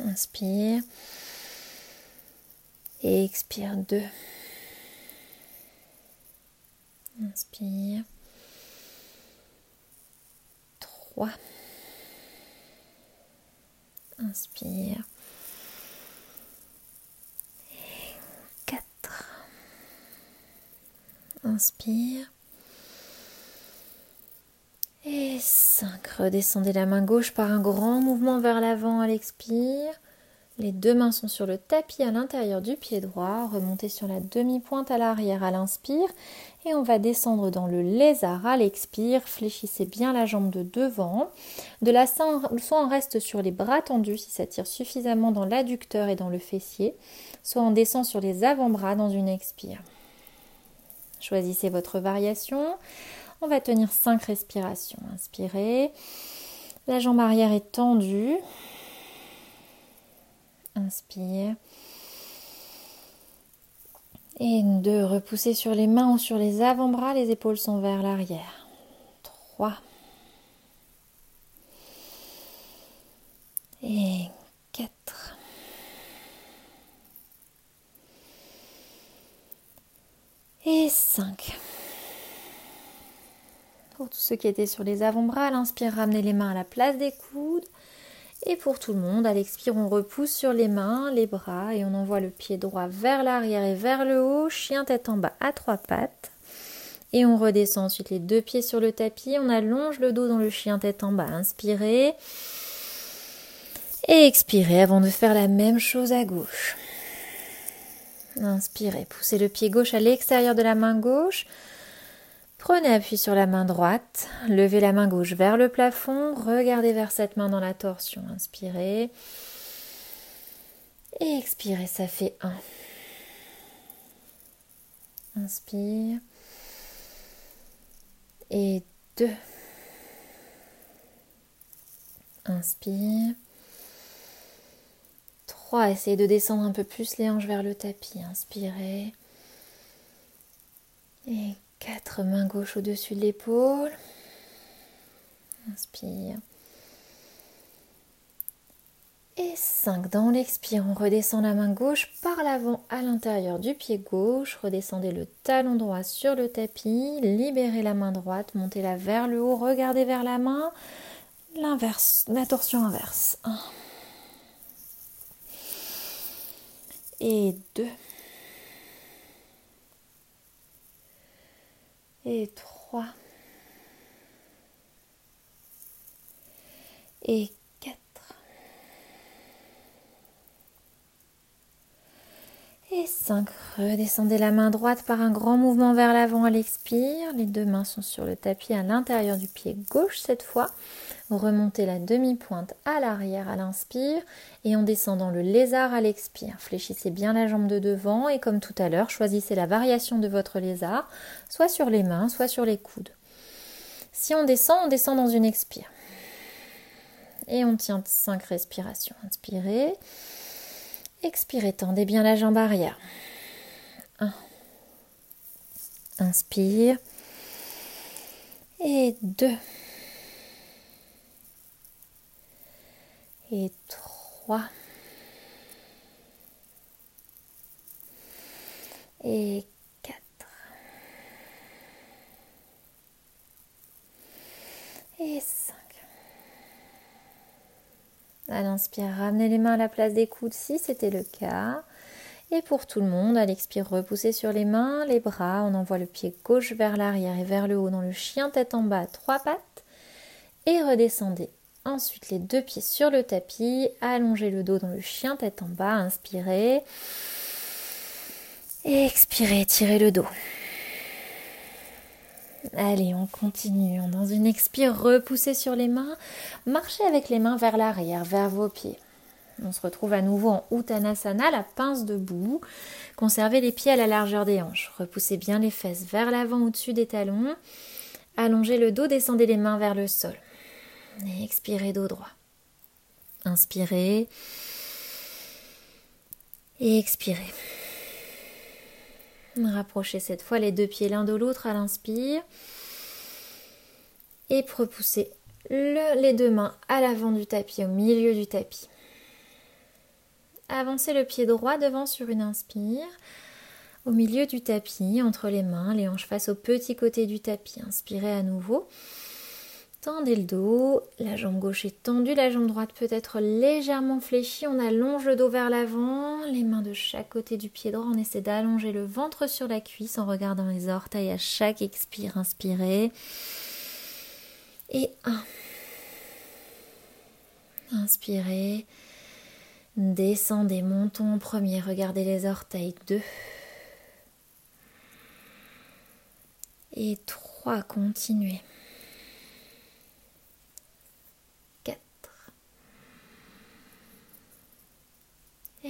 Inspire et expire deux. Inspire. Trois. Inspire. Quatre. Inspire. Et 5. Redescendez la main gauche par un grand mouvement vers l'avant à l'expire. Les deux mains sont sur le tapis à l'intérieur du pied droit. Remontez sur la demi-pointe à l'arrière à l'inspire. On va descendre dans le lézard à l'expire. Fléchissez bien la jambe de devant. De la soit on reste sur les bras tendus si ça tire suffisamment dans l'adducteur et dans le fessier. Soit on descend sur les avant-bras dans une expire. Choisissez votre variation. On va tenir 5 respirations. Inspirez. La jambe arrière est tendue. Inspire. Et deux, repoussez sur les mains ou sur les avant-bras, les épaules sont vers l'arrière. Trois. Et quatre. Et cinq. Pour tous ceux qui étaient sur les avant-bras, à l'inspire, ramenez les mains à la place des coudes. Et pour tout le monde, à l'expire, on repousse sur les mains, les bras et on envoie le pied droit vers l'arrière et vers le haut, chien tête en bas à trois pattes. Et on redescend ensuite les deux pieds sur le tapis, on allonge le dos dans le chien tête en bas. Inspirez. Et expirez avant de faire la même chose à gauche. Inspirez, poussez le pied gauche à l'extérieur de la main gauche. Prenez appui sur la main droite, levez la main gauche vers le plafond, regardez vers cette main dans la torsion, inspirez. Et expirez, ça fait 1. Inspire. Et 2. Inspire. 3. Essayez de descendre un peu plus les hanches vers le tapis. Inspirez. Et Quatre mains gauche au-dessus de l'épaule. Inspire. Et 5 dans l'expire, on redescend la main gauche par l'avant à l'intérieur du pied gauche. Redescendez le talon droit sur le tapis. Libérez la main droite, montez-la vers le haut, regardez vers la main. L'inverse, la torsion inverse. 1. Et 2. Et 3 et 4 et 5. Redescendez la main droite par un grand mouvement vers l'avant à l'expire. Les deux mains sont sur le tapis à l'intérieur du pied gauche cette fois. Remontez la demi-pointe à l'arrière à l'inspire et en descendant le lézard à l'expire. Fléchissez bien la jambe de devant et comme tout à l'heure, choisissez la variation de votre lézard, soit sur les mains, soit sur les coudes. Si on descend, on descend dans une expire. Et on tient 5 respirations. Inspirez. Expirez, tendez bien la jambe arrière. 1. Inspire. Et 2. Et 3 et 4 et 5. À l'inspire, ramenez les mains à la place des coudes si c'était le cas. Et pour tout le monde, à l'expire, repoussez sur les mains, les bras. On envoie le pied gauche vers l'arrière et vers le haut dans le chien tête en bas, trois pattes. et redescendez ensuite les deux pieds sur le tapis, allongez le dos dans le chien tête en bas, inspirez. Expirez, tirez le dos. Allez, on continue. Dans une expire, repoussez sur les mains. Marchez avec les mains vers l'arrière, vers vos pieds. On se retrouve à nouveau en Uttanasana, la pince debout. Conservez les pieds à la largeur des hanches. Repoussez bien les fesses vers l'avant au-dessus des talons. Allongez le dos, descendez les mains vers le sol. Expirez dos droit. Inspirez. Et expirez. Rapprochez cette fois les deux pieds l'un de l'autre à l'inspire. Et repoussez les deux mains à l'avant du tapis, au milieu du tapis. Avancez le pied droit devant sur une inspire. Au milieu du tapis, entre les mains, les hanches face au petit côté du tapis. Inspirez à nouveau. Tendez le dos, la jambe gauche est tendue, la jambe droite peut être légèrement fléchie. On allonge le dos vers l'avant, les mains de chaque côté du pied droit. On essaie d'allonger le ventre sur la cuisse en regardant les orteils à chaque expire. Inspirez. Et un. Inspirez. Descendez, montons en premier. Regardez les orteils. Deux. Et trois. Continuez.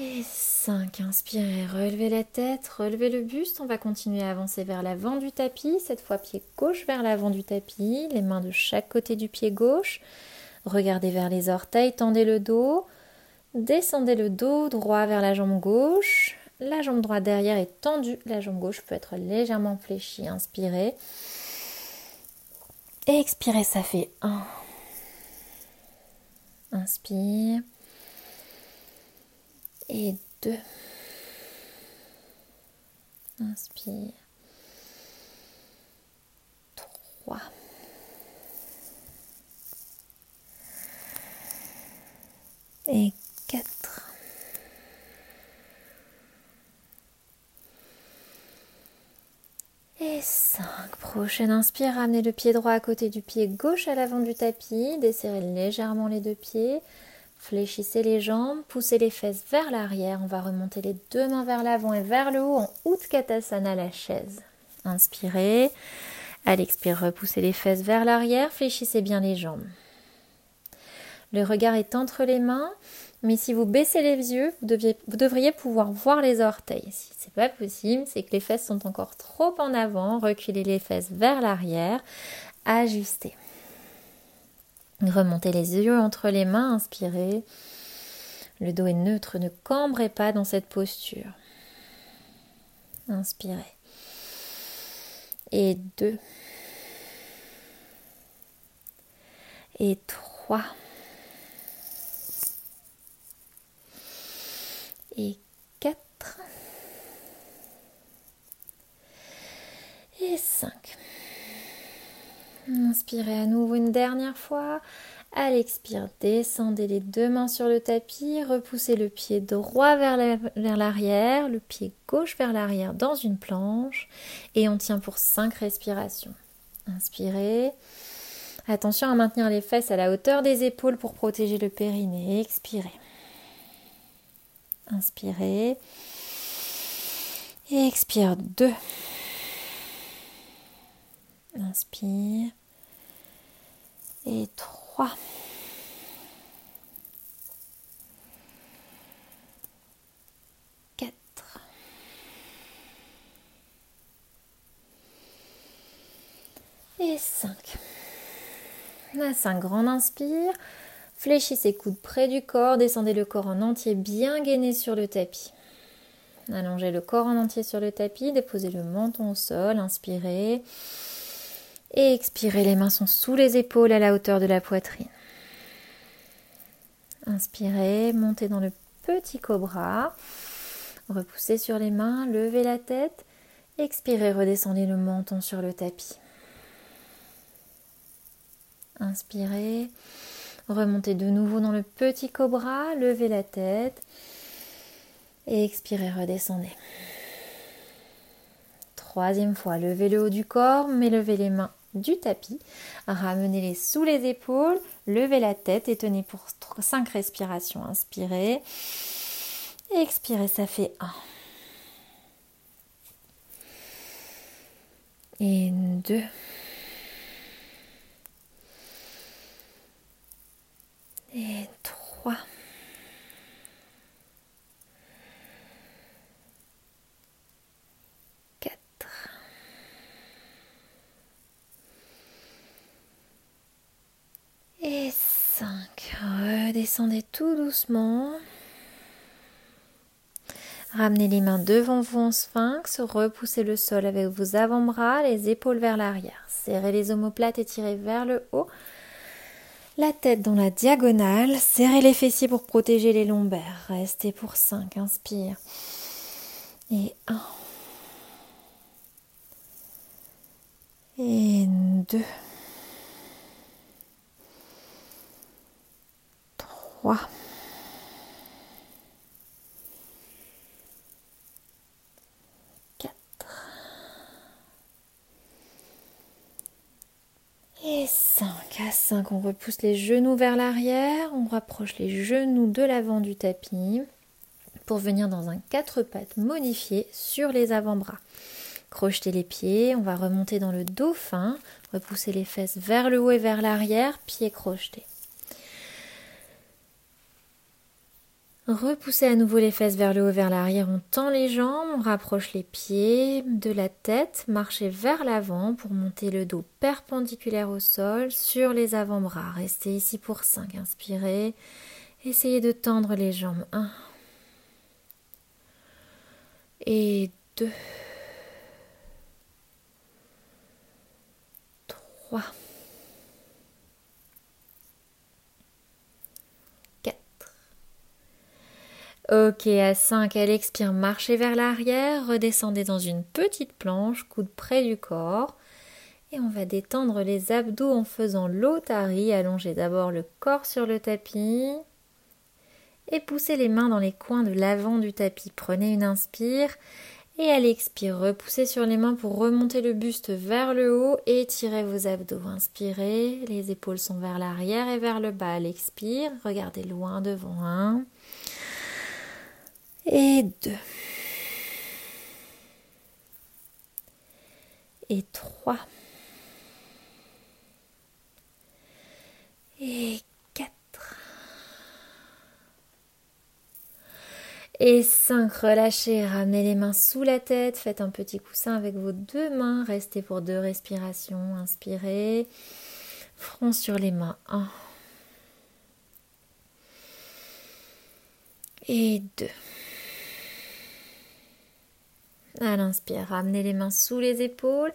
Et 5. Inspirez, relevez la tête, relevez le buste. On va continuer à avancer vers l'avant du tapis. Cette fois, pied gauche vers l'avant du tapis. Les mains de chaque côté du pied gauche. Regardez vers les orteils, tendez le dos. Descendez le dos droit vers la jambe gauche. La jambe droite derrière est tendue. La jambe gauche peut être légèrement fléchie. Inspirez. Expirez, ça fait 1. Inspire et deux. Inspire. Trois. Et quatre. Et cinq. Prochaine inspire, ramenez le pied droit à côté du pied gauche à l'avant du tapis. Desserrez légèrement les deux pieds. Fléchissez les jambes, poussez les fesses vers l'arrière. On va remonter les deux mains vers l'avant et vers le haut en Utkatasana, la chaise. Inspirez. À l'expire, repoussez les fesses vers l'arrière, fléchissez bien les jambes. Le regard est entre les mains, mais si vous baissez les yeux, vous, vous devriez pouvoir voir les orteils. Si ce n'est pas possible, c'est que les fesses sont encore trop en avant. Reculez les fesses vers l'arrière, ajustez. Remontez les yeux entre les mains, inspirez. Le dos est neutre, ne cambrez pas dans cette posture. Inspirez. Et deux. Et trois. Et quatre. Et cinq. Inspirez à nouveau une dernière fois. À l'expire, descendez les deux mains sur le tapis, repoussez le pied droit vers l'arrière, le pied gauche vers l'arrière dans une planche et on tient pour 5 respirations. Inspirez. Attention à maintenir les fesses à la hauteur des épaules pour protéger le périnée. Expirez. Inspirez. Et expire 2. Inspire. Et 3. Et 5. À 5 grand inspire. Fléchissez coudes près du corps, descendez le corps en entier bien gainé sur le tapis. Allongez le corps en entier sur le tapis, déposez le menton au sol, inspirez. Et expirez, les mains sont sous les épaules à la hauteur de la poitrine. Inspirez, montez dans le petit cobra. Repoussez sur les mains, levez la tête. Expirez, redescendez le menton sur le tapis. Inspirez, remontez de nouveau dans le petit cobra, levez la tête. Et expirez, redescendez. Troisième fois, levez le haut du corps, mais levez les mains du tapis. Ramenez-les sous les épaules, levez la tête et tenez pour 5 respirations. Inspirez. Expirez, ça fait 1. Et 2. Et 3. Et 5. Redescendez tout doucement. Ramenez les mains devant vous en sphinx, repoussez le sol avec vos avant-bras, les épaules vers l'arrière. Serrez les omoplates et tirez vers le haut. La tête dans la diagonale, serrez les fessiers pour protéger les lombaires. Restez pour 5, inspire. Et 1. Et 2. Quatre. Et 5. À 5, on repousse les genoux vers l'arrière, on rapproche les genoux de l'avant du tapis pour venir dans un quatre pattes modifié sur les avant-bras. Crochetez les pieds, on va remonter dans le dauphin, repousser les fesses vers le haut et vers l'arrière, pieds crochetés. Repoussez à nouveau les fesses vers le haut, vers l'arrière. On tend les jambes, on rapproche les pieds de la tête. Marchez vers l'avant pour monter le dos perpendiculaire au sol sur les avant-bras. Restez ici pour 5. Inspirez. Essayez de tendre les jambes. 1 et 2 3 Ok, à 5, elle expire, marchez vers l'arrière, redescendez dans une petite planche, coude près du corps. Et on va détendre les abdos en faisant l'otari, allongez d'abord le corps sur le tapis. Et poussez les mains dans les coins de l'avant du tapis. Prenez une inspire et à l'expire, repoussez sur les mains pour remonter le buste vers le haut et tirez vos abdos. Inspirez, les épaules sont vers l'arrière et vers le bas. À l'expire, regardez loin devant. Et deux. Et trois. Et quatre. Et cinq. Relâchez, ramenez les mains sous la tête, faites un petit coussin avec vos deux mains, restez pour deux respirations, inspirez, front sur les mains, un. Et deux. À l'inspire, ramenez les mains sous les épaules.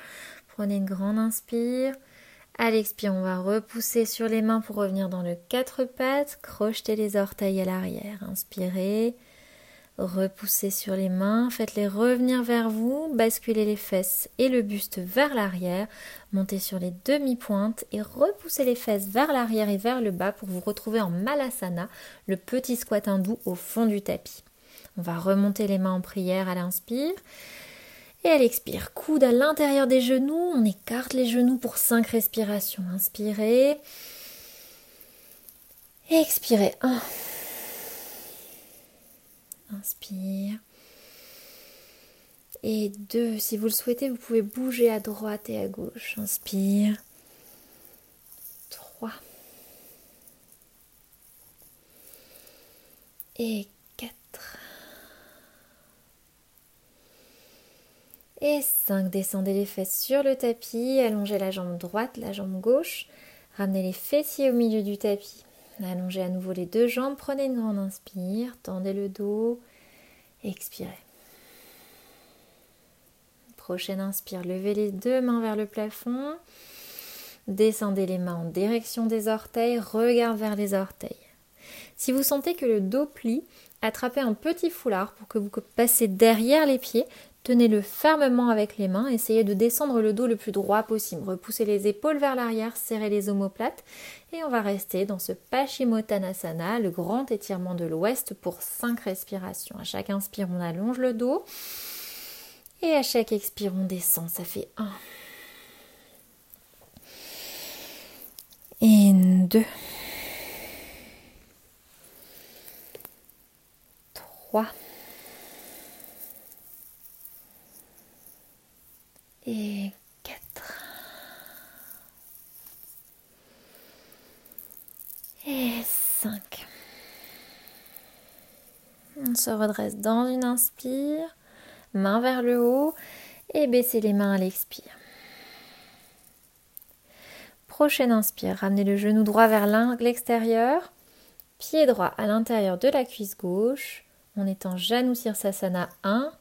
Prenez une grande inspire. À l'expire, on va repousser sur les mains pour revenir dans le quatre pattes. Crochetez les orteils à l'arrière. Inspirez. Repoussez sur les mains. Faites-les revenir vers vous. Basculez les fesses et le buste vers l'arrière. Montez sur les demi-pointes et repoussez les fesses vers l'arrière et vers le bas pour vous retrouver en Malasana, le petit squat hindou au fond du tapis. On va remonter les mains en prière à l'inspire. Et à l'expire, coude à l'intérieur des genoux. On écarte les genoux pour 5 respirations. Inspirez. Expirez. 1. Inspire. Et 2. Si vous le souhaitez, vous pouvez bouger à droite et à gauche. Inspire. 3. Et Et 5, descendez les fesses sur le tapis, allongez la jambe droite, la jambe gauche, ramenez les fessiers au milieu du tapis. Allongez à nouveau les deux jambes, prenez une grande inspire, tendez le dos, expirez. Prochaine inspire, levez les deux mains vers le plafond, descendez les mains en direction des orteils, regard vers les orteils. Si vous sentez que le dos plie, attrapez un petit foulard pour que vous passez derrière les pieds, Tenez-le fermement avec les mains, essayez de descendre le dos le plus droit possible. Repoussez les épaules vers l'arrière, serrez les omoplates et on va rester dans ce Paschimottanasana, le grand étirement de l'ouest pour 5 respirations. À chaque inspire, on allonge le dos et à chaque expire, on descend. Ça fait 1, Et deux. Trois. Et quatre. Et cinq. On se redresse dans une inspire, main vers le haut et baissez les mains à l'expire. Prochaine inspire, ramenez le genou droit vers l'extérieur, pied droit à l'intérieur de la cuisse gauche. On est en Janu Sirsasana 1.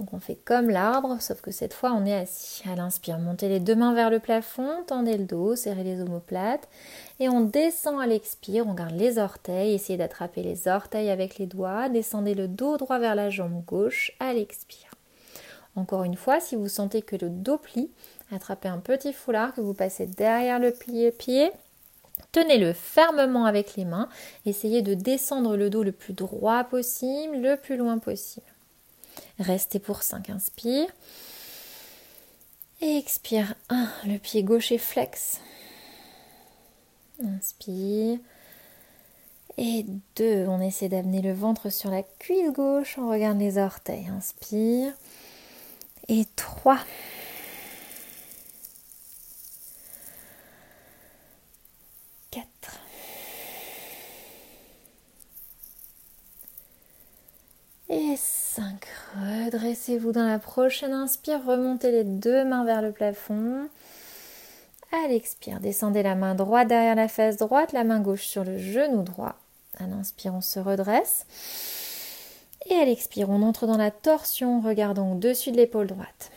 Donc on fait comme l'arbre, sauf que cette fois on est assis. À l'inspire, montez les deux mains vers le plafond, tendez le dos, serrez les omoplates. Et on descend à l'expire, on garde les orteils, essayez d'attraper les orteils avec les doigts, descendez le dos droit vers la jambe gauche à l'expire. Encore une fois, si vous sentez que le dos plie, Attrapez un petit foulard que vous passez derrière le pied. Tenez-le fermement avec les mains. Essayez de descendre le dos le plus droit possible, le plus loin possible. Restez pour 5. Inspire. expire 1. Le pied gauche est flex. Inspire. Et 2. On essaie d'amener le ventre sur la cuisse gauche. On regarde les orteils. Inspire. Et 3. Et 5. Redressez-vous dans la prochaine inspire. Remontez les deux mains vers le plafond. À l'expire, descendez la main droite derrière la fesse droite, la main gauche sur le genou droit. À l'inspire, on se redresse. Et à l'expire, on entre dans la torsion, regardons au-dessus de l'épaule droite.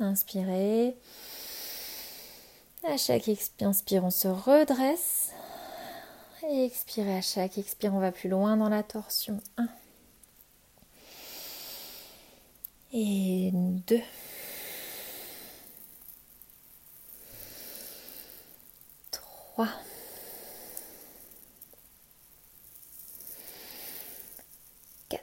Inspirez. À chaque inspire, on se redresse. Et expirez à chaque expire, on va plus loin dans la torsion. 1. Et 2. 3. 4.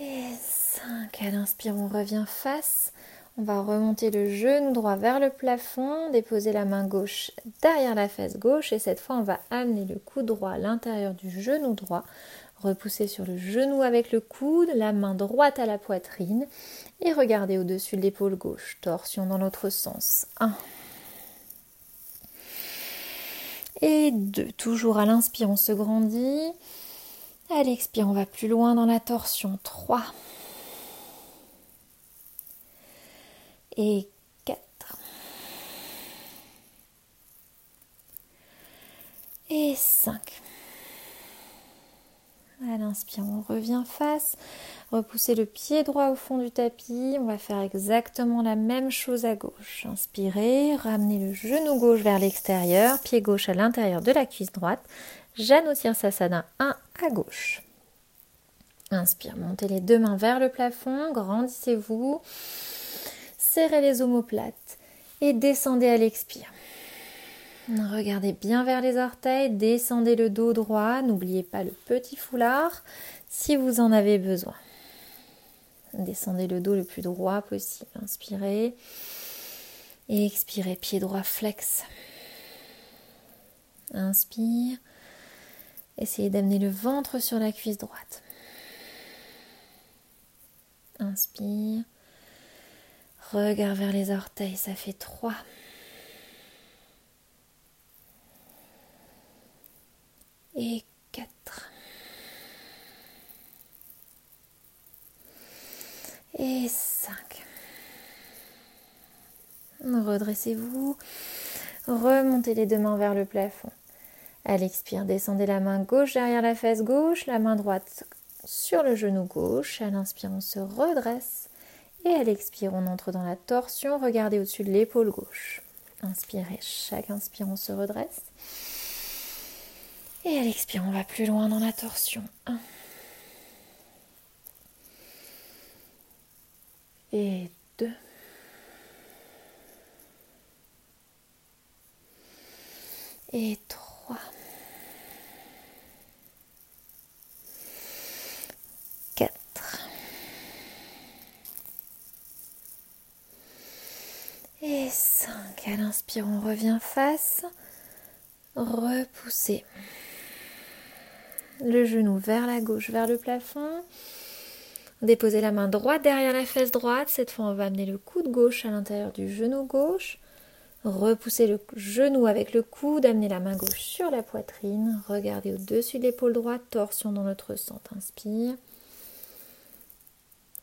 Et 5. À l'inspire, on revient face on va remonter le genou droit vers le plafond, déposer la main gauche derrière la face gauche et cette fois on va amener le coude droit à l'intérieur du genou droit, repousser sur le genou avec le coude, la main droite à la poitrine et regarder au-dessus de l'épaule gauche, torsion dans l'autre sens. 1 et 2. Toujours à l'inspire, on se grandit. À l'expire, on va plus loin dans la torsion. 3 et 4. Et 5. À l'inspire, on revient face. Repoussez le pied droit au fond du tapis. On va faire exactement la même chose à gauche. Inspirez, ramenez le genou gauche vers l'extérieur, pied gauche à l'intérieur de la cuisse droite. Janu Sirsasana 1 à gauche. Inspire, montez les deux mains vers le plafond, grandissez-vous serrez les omoplates et descendez à l'expire. Regardez bien vers les orteils, descendez le dos droit, n'oubliez pas le petit foulard si vous en avez besoin. Descendez le dos le plus droit possible. Inspirez et expirez, pied droit flex. Inspire. Essayez d'amener le ventre sur la cuisse droite. Inspire. Regard vers les orteils, ça fait 3. Et 4. Et 5. Redressez-vous. Remontez les deux mains vers le plafond. À l'expire, descendez la main gauche derrière la fesse gauche, la main droite sur le genou gauche. À l'inspire, on se redresse. Et à l'expire, on entre dans la torsion. Regardez au-dessus de l'épaule gauche. Inspirez. Chaque inspire, on se redresse. Et à l'expire, on va plus loin dans la torsion. 1. Et 2. Et 3. Et 5. À l'inspire, on revient face. Repoussez. Le genou vers la gauche, vers le plafond. Déposez la main droite derrière la fesse droite. Cette fois, on va amener le coude gauche à l'intérieur du genou gauche. Repoussez le genou avec le coude, amenez la main gauche sur la poitrine, regardez au-dessus de l'épaule droite, torsion dans notre centre. Inspire.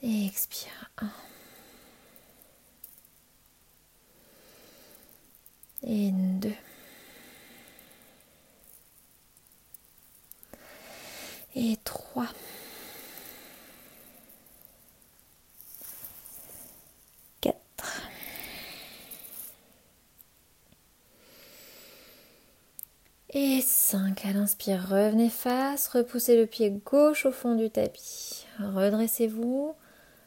Expire. Et deux. Et trois. Et 5. À l'inspire, revenez face, repoussez le pied gauche au fond du tapis. Redressez-vous,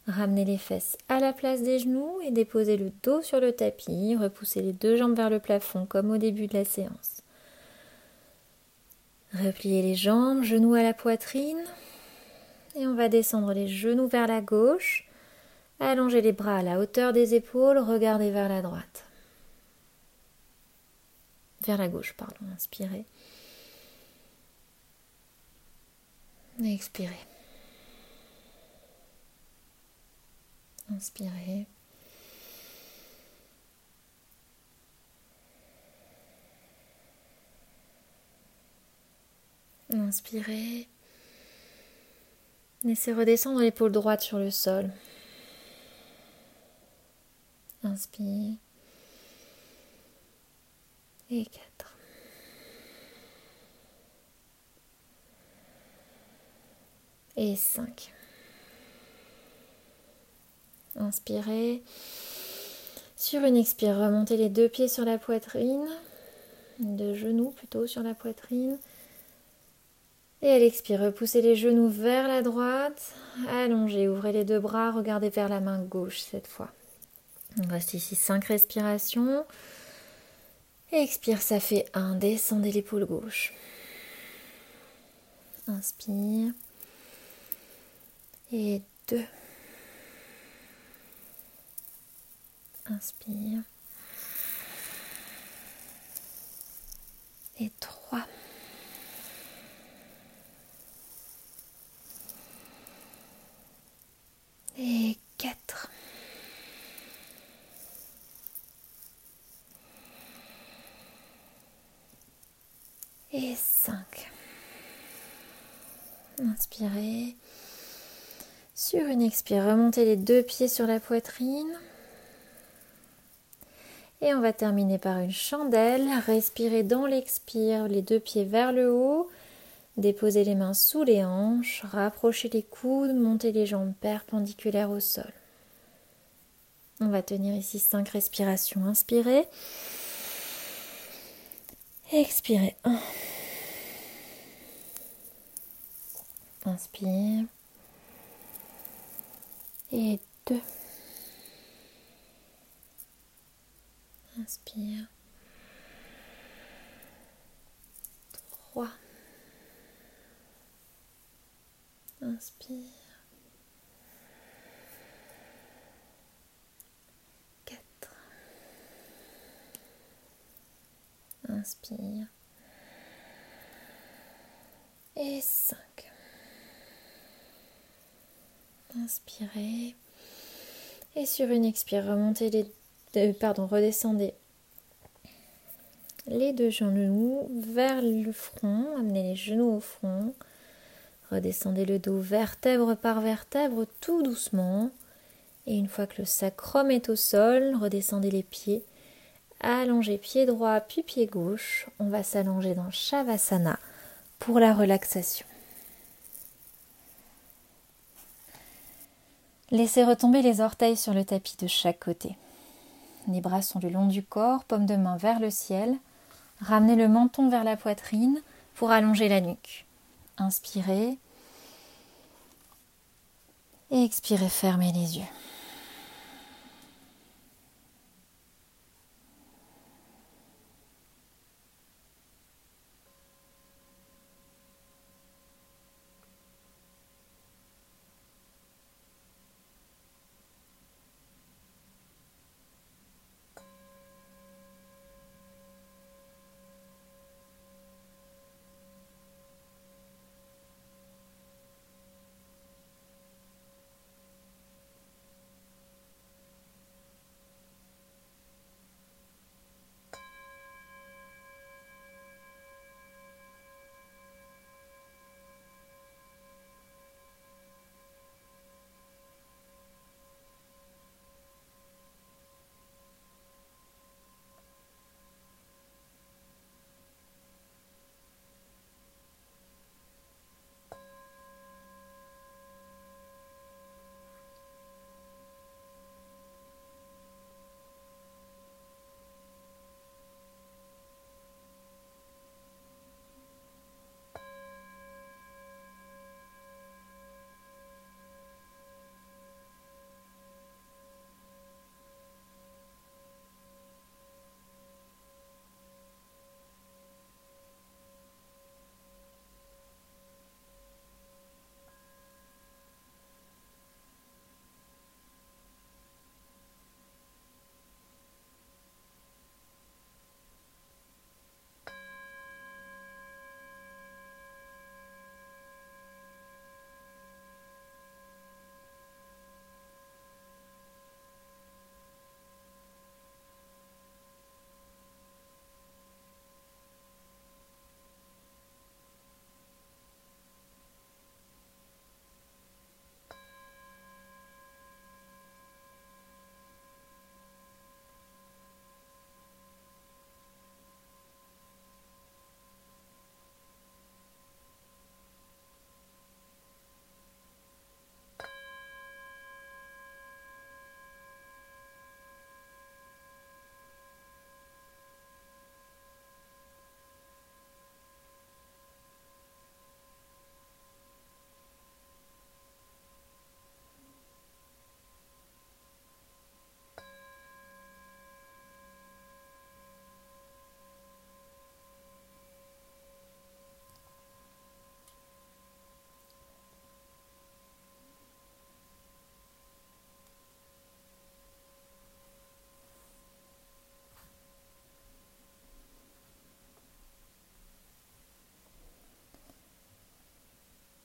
ramenez les fesses à la place des genoux et déposez le dos sur le tapis. Repoussez les deux jambes vers le plafond comme au début de la séance. Repliez les jambes, genoux à la poitrine. Et on va descendre les genoux vers la gauche. Allongez les bras à la hauteur des épaules, regardez vers la droite vers la gauche, pardon. Inspirez. Expirez. Inspirez. Inspirez. Laissez redescendre l'épaule droite sur le sol. Inspire et 4. Et 5. Inspirez. Sur une expire, remontez les deux pieds sur la poitrine, deux genoux plutôt sur la poitrine. Et à l'expire, repoussez les genoux vers la droite, allongez, ouvrez les deux bras, regardez vers la main gauche cette fois. On reste ici 5 respirations. Expire, ça fait 1. Descendez l'épaule gauche. Inspire. Et 2. Inspire. Et 3. Et 4. et 5. Inspirez. Sur une expire, remontez les deux pieds sur la poitrine. Et on va terminer par une chandelle. Respirez dans l'expire, les deux pieds vers le haut. Déposez les mains sous les hanches, rapprochez les coudes, montez les jambes perpendiculaires au sol. On va tenir ici 5 respirations. Inspirez. Expirez. Inspire. Et deux. Inspire. Trois. Inspire. Inspire. Et 5. Inspirez. Et sur une expire, remontez les pardon, redescendez les deux genoux vers le front, amenez les genoux au front. Redescendez le dos vertèbre par vertèbre tout doucement. Et une fois que le sacrum est au sol, redescendez les pieds Allongez pied droit puis pied gauche. On va s'allonger dans Shavasana pour la relaxation. Laissez retomber les orteils sur le tapis de chaque côté. Les bras sont le long du corps, paume de main vers le ciel. Ramenez le menton vers la poitrine pour allonger la nuque. Inspirez. Et expirez, fermez les yeux.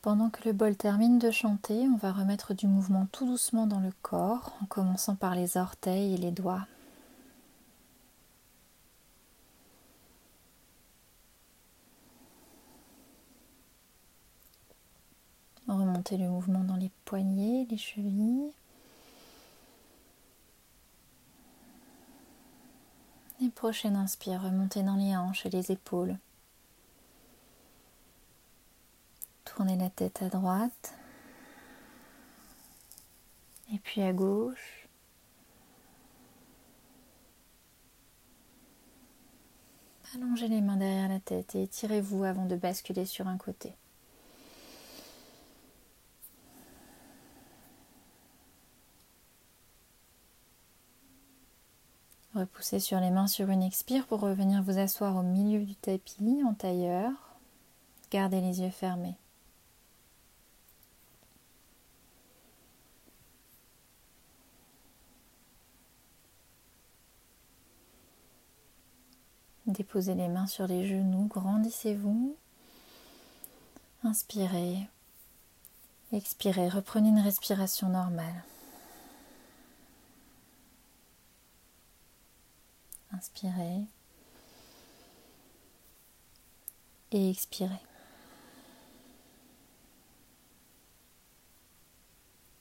Pendant que le bol termine de chanter, on va remettre du mouvement tout doucement dans le corps, en commençant par les orteils et les doigts. Remontez le mouvement dans les poignets, les chevilles. Et prochaine inspire, remontez dans les hanches et les épaules. Tournez la tête à droite. Et puis à gauche. Allongez les mains derrière la tête et étirez-vous avant de basculer sur un côté. Repoussez sur les mains sur une expire pour revenir vous asseoir au milieu du tapis en tailleur. Gardez les yeux fermés. Déposez les mains sur les genoux, grandissez-vous. Inspirez. Expirez, reprenez une respiration normale. Inspirez. Et expirez.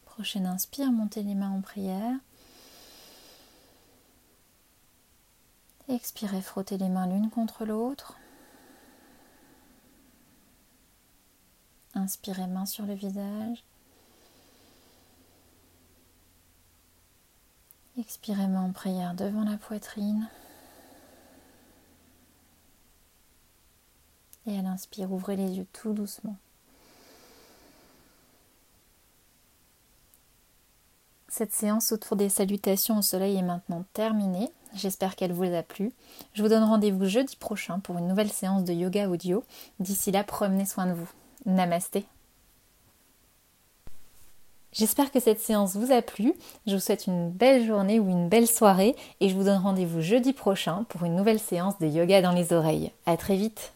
Prochaine inspire, montez les mains en prière. Expirez, frottez les mains l'une contre l'autre. Inspirez, main sur le visage. Expirez, main en prière devant la poitrine. Et à l'inspire, ouvrez les yeux tout doucement. Cette séance autour des salutations au soleil est maintenant terminée. J'espère qu'elle vous a plu. Je vous donne rendez-vous jeudi prochain pour une nouvelle séance de yoga audio. D'ici là, prenez soin de vous. Namasté. J'espère que cette séance vous a plu. Je vous souhaite une belle journée ou une belle soirée et je vous donne rendez-vous jeudi prochain pour une nouvelle séance de yoga dans les oreilles. À très vite.